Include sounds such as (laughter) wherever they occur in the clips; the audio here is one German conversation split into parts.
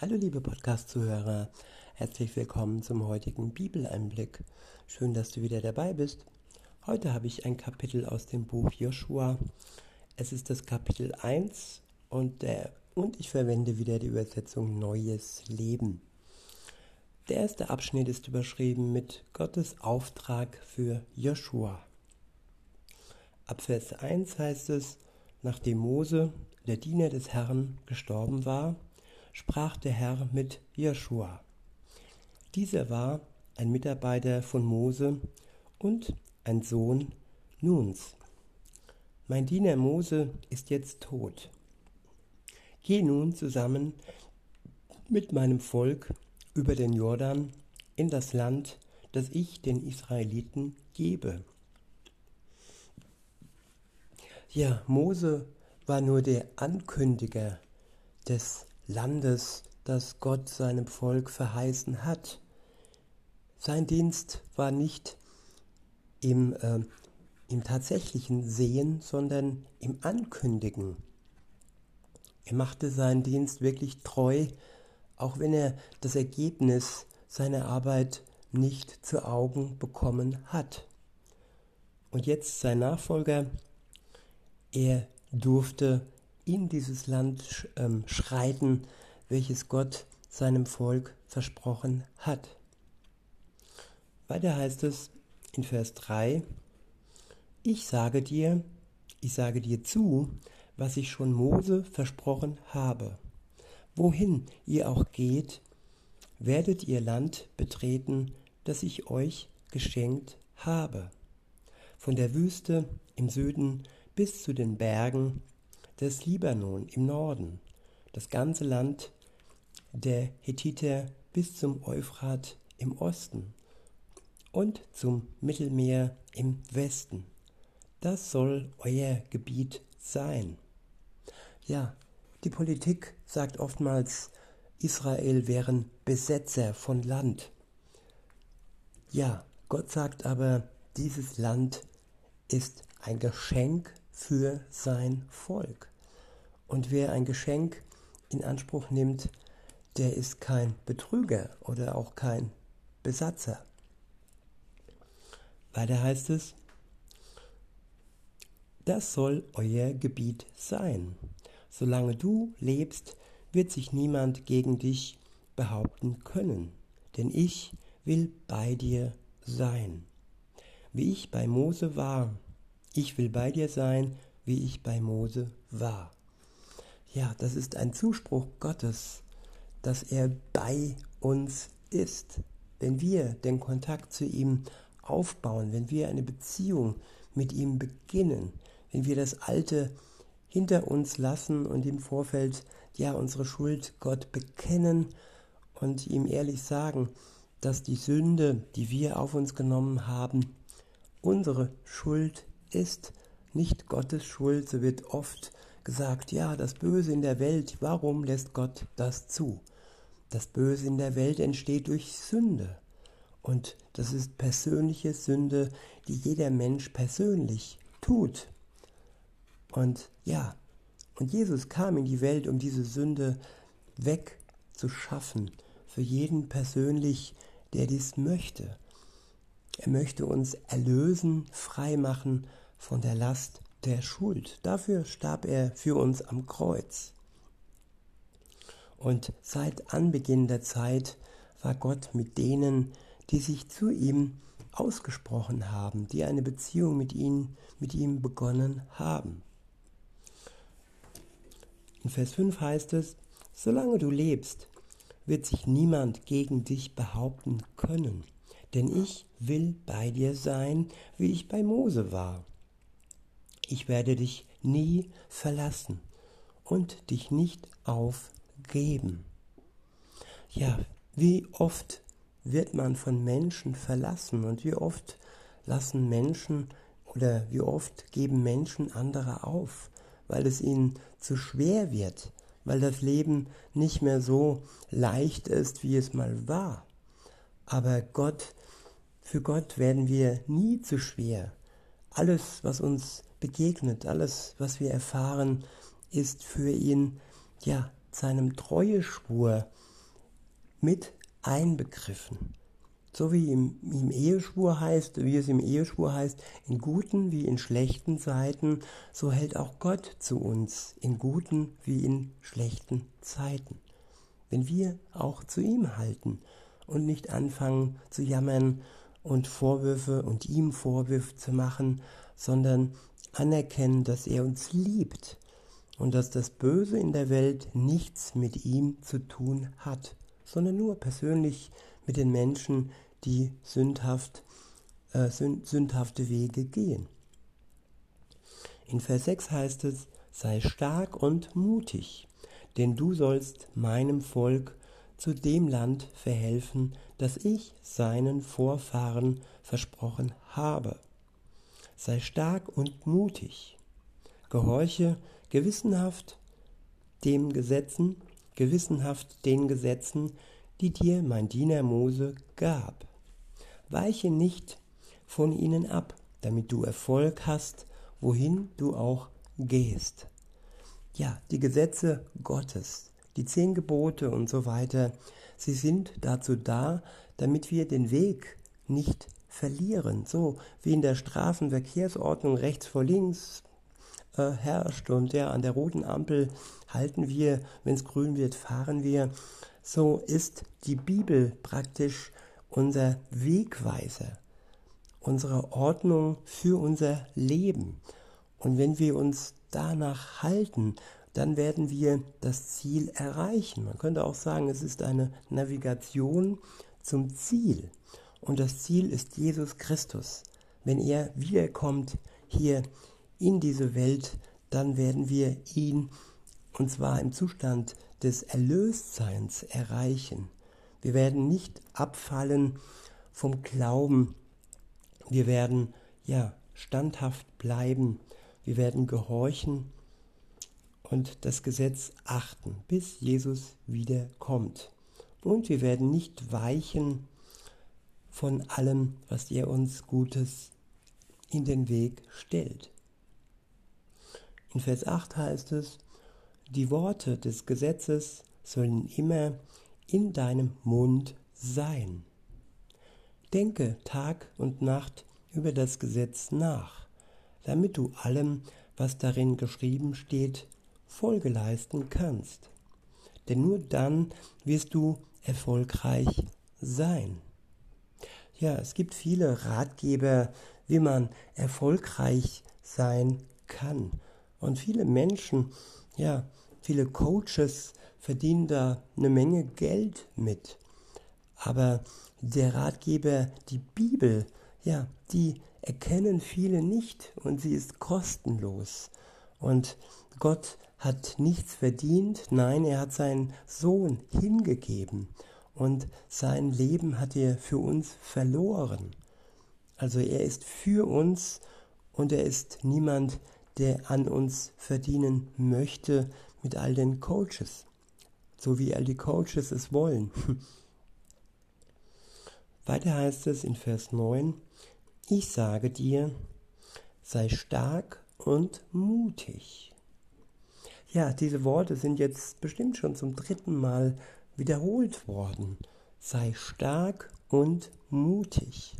Hallo liebe Podcast-Zuhörer, herzlich willkommen zum heutigen Bibeleinblick. Schön, dass du wieder dabei bist. Heute habe ich ein Kapitel aus dem Buch Joshua. Es ist das Kapitel 1 und, der, und ich verwende wieder die Übersetzung Neues Leben. Der erste Abschnitt ist überschrieben mit Gottes Auftrag für Joshua. Ab Vers 1 heißt es, nachdem Mose, der Diener des Herrn, gestorben war, sprach der Herr mit Joshua. Dieser war ein Mitarbeiter von Mose und ein Sohn Nuns. Mein Diener Mose ist jetzt tot. Geh nun zusammen mit meinem Volk über den Jordan in das Land, das ich den Israeliten gebe. Ja, Mose war nur der Ankündiger des Landes, das Gott seinem Volk verheißen hat. Sein Dienst war nicht im, äh, im tatsächlichen Sehen, sondern im Ankündigen. Er machte seinen Dienst wirklich treu, auch wenn er das Ergebnis seiner Arbeit nicht zu Augen bekommen hat. Und jetzt sein Nachfolger, er durfte in dieses Land ähm, schreiten, welches Gott seinem Volk versprochen hat. Weiter heißt es in Vers 3, ich sage dir, ich sage dir zu, was ich schon Mose versprochen habe. Wohin ihr auch geht, werdet ihr Land betreten, das ich euch geschenkt habe. Von der Wüste im Süden bis zu den Bergen des Libanon im Norden, das ganze Land der Hethiter bis zum Euphrat im Osten und zum Mittelmeer im Westen. Das soll euer Gebiet sein. Ja, die Politik sagt oftmals, Israel wären Besetzer von Land. Ja, Gott sagt aber, dieses Land ist ein Geschenk für sein Volk. Und wer ein Geschenk in Anspruch nimmt, der ist kein Betrüger oder auch kein Besatzer. Weiter heißt es, das soll euer Gebiet sein. Solange du lebst, wird sich niemand gegen dich behaupten können, denn ich will bei dir sein. Wie ich bei Mose war, ich will bei dir sein, wie ich bei Mose war. Ja, das ist ein Zuspruch Gottes, dass er bei uns ist. Wenn wir den Kontakt zu ihm aufbauen, wenn wir eine Beziehung mit ihm beginnen, wenn wir das Alte hinter uns lassen und im Vorfeld ja unsere Schuld Gott bekennen und ihm ehrlich sagen, dass die Sünde, die wir auf uns genommen haben, unsere Schuld ist, nicht Gottes Schuld, so wird oft gesagt, ja, das Böse in der Welt, warum lässt Gott das zu? Das Böse in der Welt entsteht durch Sünde. Und das ist persönliche Sünde, die jeder Mensch persönlich tut. Und ja, und Jesus kam in die Welt, um diese Sünde wegzuschaffen, für jeden persönlich, der dies möchte. Er möchte uns erlösen, frei machen von der Last der Schuld. Dafür starb er für uns am Kreuz. Und seit Anbeginn der Zeit war Gott mit denen, die sich zu ihm ausgesprochen haben, die eine Beziehung mit ihm, mit ihm begonnen haben. In Vers 5 heißt es, solange du lebst, wird sich niemand gegen dich behaupten können, denn ich will bei dir sein, wie ich bei Mose war ich werde dich nie verlassen und dich nicht aufgeben. Ja, wie oft wird man von Menschen verlassen und wie oft lassen Menschen oder wie oft geben Menschen andere auf, weil es ihnen zu schwer wird, weil das Leben nicht mehr so leicht ist, wie es mal war. Aber Gott, für Gott werden wir nie zu schwer. Alles, was uns begegnet, alles, was wir erfahren, ist für ihn ja seinem Treueschwur mit einbegriffen. So wie im, im Eheschwur heißt, wie es im Eheschwur heißt, in guten wie in schlechten Zeiten, so hält auch Gott zu uns, in guten wie in schlechten Zeiten. Wenn wir auch zu ihm halten und nicht anfangen zu jammern und Vorwürfe und ihm Vorwürfe zu machen, sondern anerkennen, dass er uns liebt und dass das Böse in der Welt nichts mit ihm zu tun hat, sondern nur persönlich mit den Menschen, die sündhaft, äh, sündhafte Wege gehen. In Vers 6 heißt es, sei stark und mutig, denn du sollst meinem Volk zu dem Land verhelfen, das ich seinen Vorfahren versprochen habe. Sei stark und mutig, gehorche gewissenhaft dem Gesetzen, gewissenhaft den Gesetzen, die dir mein Diener Mose gab. Weiche nicht von ihnen ab, damit du Erfolg hast, wohin du auch gehst. Ja, die Gesetze Gottes, die zehn Gebote und so weiter, sie sind dazu da, damit wir den Weg nicht verlieren. So wie in der Straßenverkehrsordnung rechts vor links äh, herrscht und ja, an der roten Ampel halten wir, wenn es grün wird, fahren wir so ist die Bibel praktisch unser Wegweiser, unsere Ordnung für unser Leben. Und wenn wir uns danach halten, dann werden wir das Ziel erreichen. Man könnte auch sagen, es ist eine Navigation zum Ziel. Und das Ziel ist Jesus Christus. Wenn er wiederkommt hier in diese Welt, dann werden wir ihn, und zwar im Zustand des Erlöstseins erreichen. Wir werden nicht abfallen vom Glauben. Wir werden ja standhaft bleiben. Wir werden gehorchen und das Gesetz achten, bis Jesus wiederkommt. Und wir werden nicht weichen von allem, was er uns Gutes in den Weg stellt. In Vers 8 heißt es, die Worte des Gesetzes sollen immer in deinem Mund sein. Denke Tag und Nacht über das Gesetz nach, damit du allem, was darin geschrieben steht, Folge leisten kannst. Denn nur dann wirst du erfolgreich sein. Ja, es gibt viele Ratgeber, wie man erfolgreich sein kann. Und viele Menschen, ja, Viele Coaches verdienen da eine Menge Geld mit. Aber der Ratgeber, die Bibel, ja, die erkennen viele nicht und sie ist kostenlos. Und Gott hat nichts verdient, nein, er hat seinen Sohn hingegeben und sein Leben hat er für uns verloren. Also er ist für uns und er ist niemand, der an uns verdienen möchte, mit all den Coaches, so wie all die Coaches es wollen. (laughs) Weiter heißt es in Vers 9, ich sage dir, sei stark und mutig. Ja, diese Worte sind jetzt bestimmt schon zum dritten Mal wiederholt worden. Sei stark und mutig.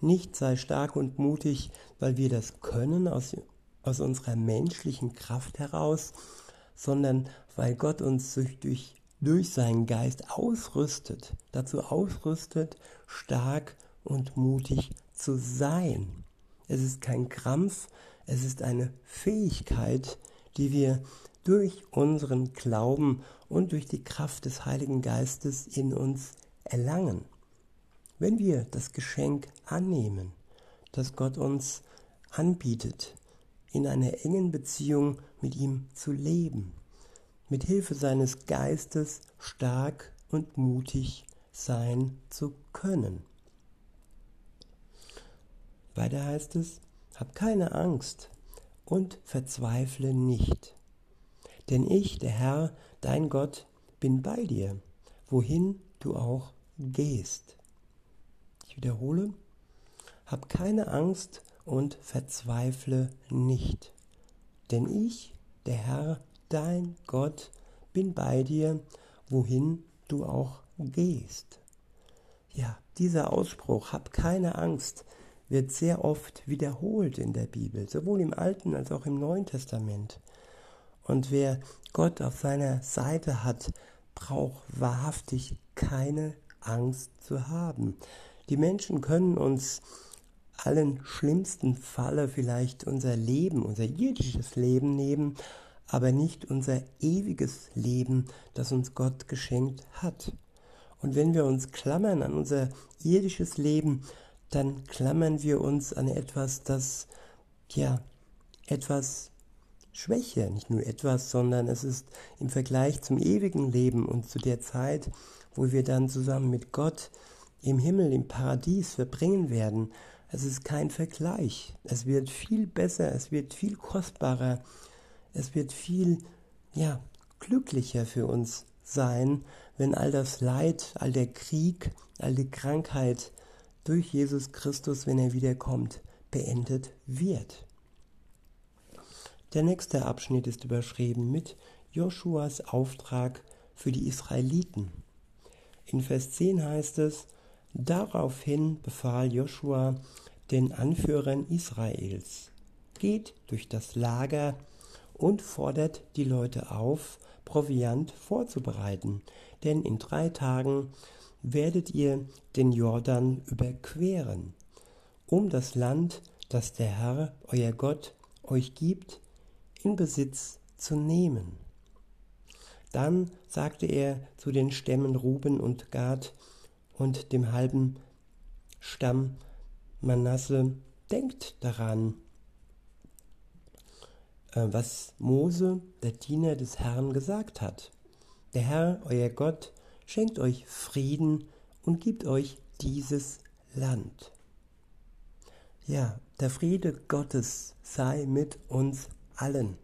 Nicht sei stark und mutig, weil wir das können aus, aus unserer menschlichen Kraft heraus, sondern weil Gott uns durch, durch, durch seinen Geist ausrüstet, dazu ausrüstet, stark und mutig zu sein. Es ist kein Krampf, es ist eine Fähigkeit, die wir durch unseren Glauben und durch die Kraft des Heiligen Geistes in uns erlangen. Wenn wir das Geschenk annehmen, das Gott uns anbietet, in einer engen Beziehung mit ihm zu leben, mit Hilfe seines Geistes stark und mutig sein zu können. Weiter heißt es, hab keine Angst und verzweifle nicht. Denn ich, der Herr, dein Gott, bin bei dir, wohin du auch gehst. Ich wiederhole, hab keine Angst und verzweifle nicht. Denn ich, der Herr, dein Gott, bin bei dir, wohin du auch gehst. Ja, dieser Ausspruch, hab keine Angst, wird sehr oft wiederholt in der Bibel, sowohl im Alten als auch im Neuen Testament. Und wer Gott auf seiner Seite hat, braucht wahrhaftig keine Angst zu haben. Die Menschen können uns allen schlimmsten Falle vielleicht unser Leben, unser irdisches Leben nehmen, aber nicht unser ewiges Leben, das uns Gott geschenkt hat. Und wenn wir uns klammern an unser irdisches Leben, dann klammern wir uns an etwas, das, ja, etwas Schwäche, nicht nur etwas, sondern es ist im Vergleich zum ewigen Leben und zu der Zeit, wo wir dann zusammen mit Gott im Himmel, im Paradies verbringen werden, es ist kein Vergleich. Es wird viel besser, es wird viel kostbarer, es wird viel, ja, glücklicher für uns sein, wenn all das Leid, all der Krieg, all die Krankheit durch Jesus Christus, wenn er wiederkommt, beendet wird. Der nächste Abschnitt ist überschrieben mit Joshuas Auftrag für die Israeliten. In Vers 10 heißt es, Daraufhin befahl Joshua den Anführern Israels, geht durch das Lager und fordert die Leute auf, Proviant vorzubereiten, denn in drei Tagen werdet ihr den Jordan überqueren, um das Land, das der Herr, euer Gott, euch gibt, in Besitz zu nehmen. Dann sagte er zu den Stämmen Ruben und Gad und dem halben Stamm Manasse, denkt daran, äh, was Mose, der Diener des Herrn, gesagt hat. Der Herr, euer Gott, schenkt euch Frieden und gibt euch dieses Land. Ja, der Friede Gottes sei mit uns allen.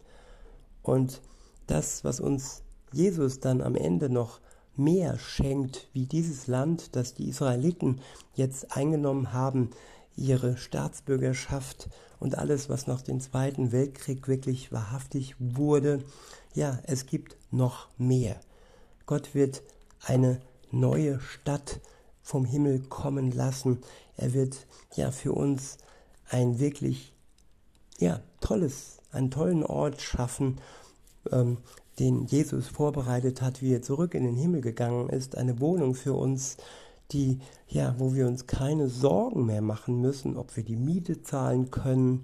Und das, was uns Jesus dann am Ende noch mehr schenkt, wie dieses Land, das die Israeliten jetzt eingenommen haben, ihre Staatsbürgerschaft und alles, was nach dem Zweiten Weltkrieg wirklich wahrhaftig wurde, ja, es gibt noch mehr. Gott wird eine neue Stadt vom Himmel kommen lassen. Er wird ja für uns ein wirklich ja tolles, einen tollen Ort schaffen, ähm, den Jesus vorbereitet hat, wie er zurück in den Himmel gegangen ist, eine Wohnung für uns, die ja, wo wir uns keine Sorgen mehr machen müssen, ob wir die Miete zahlen können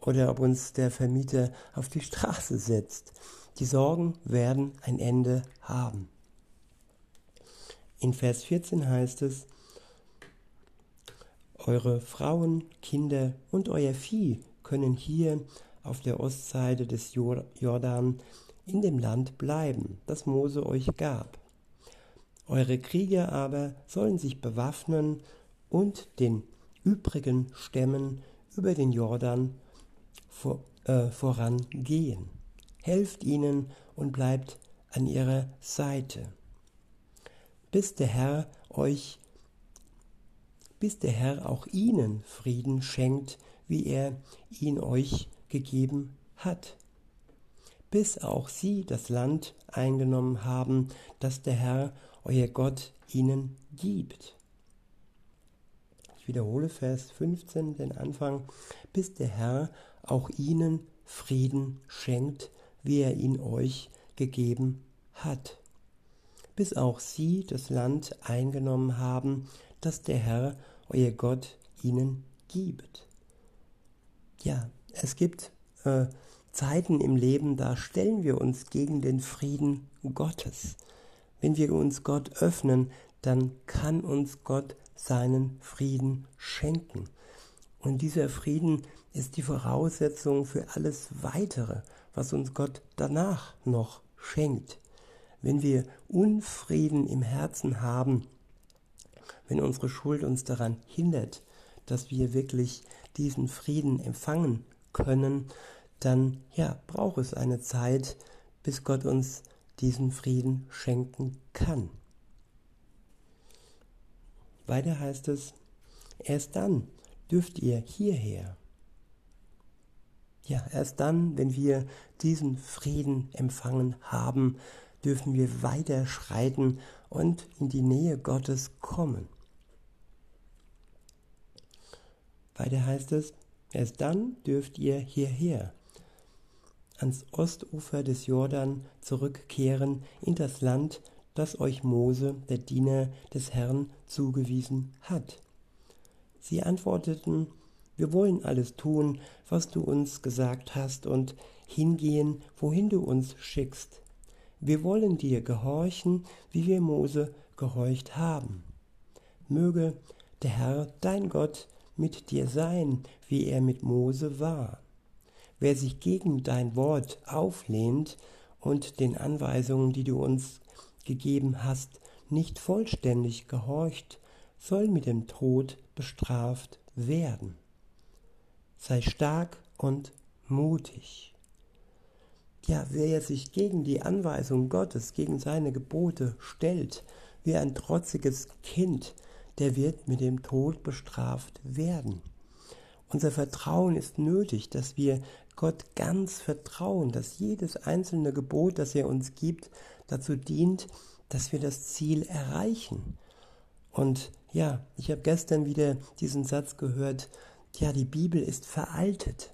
oder ob uns der Vermieter auf die Straße setzt. Die Sorgen werden ein Ende haben. In Vers 14 heißt es, eure Frauen, Kinder und euer Vieh können hier auf der Ostseite des Jordan in dem Land bleiben, das Mose euch gab. Eure Krieger aber sollen sich bewaffnen und den übrigen Stämmen über den Jordan vor, äh, vorangehen. Helft ihnen und bleibt an ihrer Seite, bis der Herr euch, bis der Herr auch ihnen Frieden schenkt, wie er ihn euch gegeben hat bis auch sie das Land eingenommen haben, das der Herr, euer Gott, ihnen gibt. Ich wiederhole Vers 15, den Anfang, bis der Herr auch ihnen Frieden schenkt, wie er ihn euch gegeben hat, bis auch sie das Land eingenommen haben, das der Herr, euer Gott, ihnen gibt. Ja, es gibt äh, Zeiten im Leben, da stellen wir uns gegen den Frieden Gottes. Wenn wir uns Gott öffnen, dann kann uns Gott seinen Frieden schenken. Und dieser Frieden ist die Voraussetzung für alles Weitere, was uns Gott danach noch schenkt. Wenn wir Unfrieden im Herzen haben, wenn unsere Schuld uns daran hindert, dass wir wirklich diesen Frieden empfangen können, dann ja, braucht es eine Zeit, bis Gott uns diesen Frieden schenken kann. Weiter heißt es, erst dann dürft ihr hierher. Ja, erst dann, wenn wir diesen Frieden empfangen haben, dürfen wir weiter schreiten und in die Nähe Gottes kommen. Weiter heißt es, erst dann dürft ihr hierher, ans Ostufer des Jordan zurückkehren in das Land, das euch Mose, der Diener des Herrn, zugewiesen hat. Sie antworteten, wir wollen alles tun, was du uns gesagt hast, und hingehen, wohin du uns schickst. Wir wollen dir gehorchen, wie wir Mose gehorcht haben. Möge der Herr, dein Gott, mit dir sein, wie er mit Mose war. Wer sich gegen dein Wort auflehnt und den Anweisungen, die du uns gegeben hast, nicht vollständig gehorcht, soll mit dem Tod bestraft werden. Sei stark und mutig. Ja, wer sich gegen die Anweisung Gottes, gegen seine Gebote stellt, wie ein trotziges Kind, der wird mit dem Tod bestraft werden. Unser Vertrauen ist nötig, dass wir Gott ganz vertrauen, dass jedes einzelne Gebot, das er uns gibt, dazu dient, dass wir das Ziel erreichen. Und ja, ich habe gestern wieder diesen Satz gehört, ja, die Bibel ist veraltet.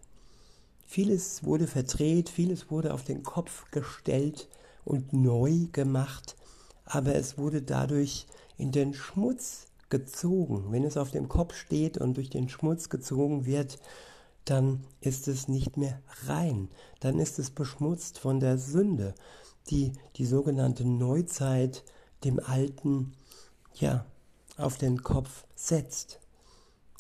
Vieles wurde verdreht, vieles wurde auf den Kopf gestellt und neu gemacht, aber es wurde dadurch in den Schmutz gezogen. Wenn es auf dem Kopf steht und durch den Schmutz gezogen wird, dann ist es nicht mehr rein, dann ist es beschmutzt von der Sünde, die die sogenannte Neuzeit dem Alten ja auf den Kopf setzt.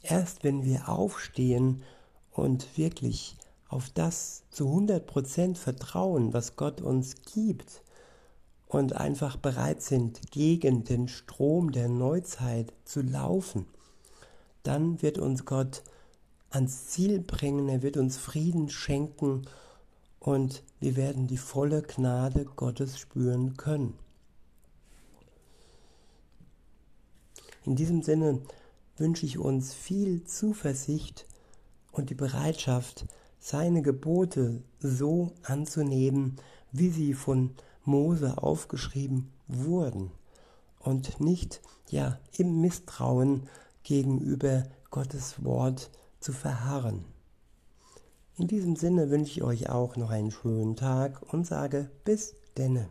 Erst wenn wir aufstehen und wirklich auf das zu 100% vertrauen, was Gott uns gibt und einfach bereit sind, gegen den Strom der Neuzeit zu laufen, dann wird uns Gott ans Ziel bringen, er wird uns Frieden schenken und wir werden die volle Gnade Gottes spüren können. In diesem Sinne wünsche ich uns viel Zuversicht und die Bereitschaft, seine Gebote so anzunehmen, wie sie von Mose aufgeschrieben wurden und nicht ja im Misstrauen gegenüber Gottes Wort zu verharren. In diesem Sinne wünsche ich euch auch noch einen schönen Tag und sage bis denne.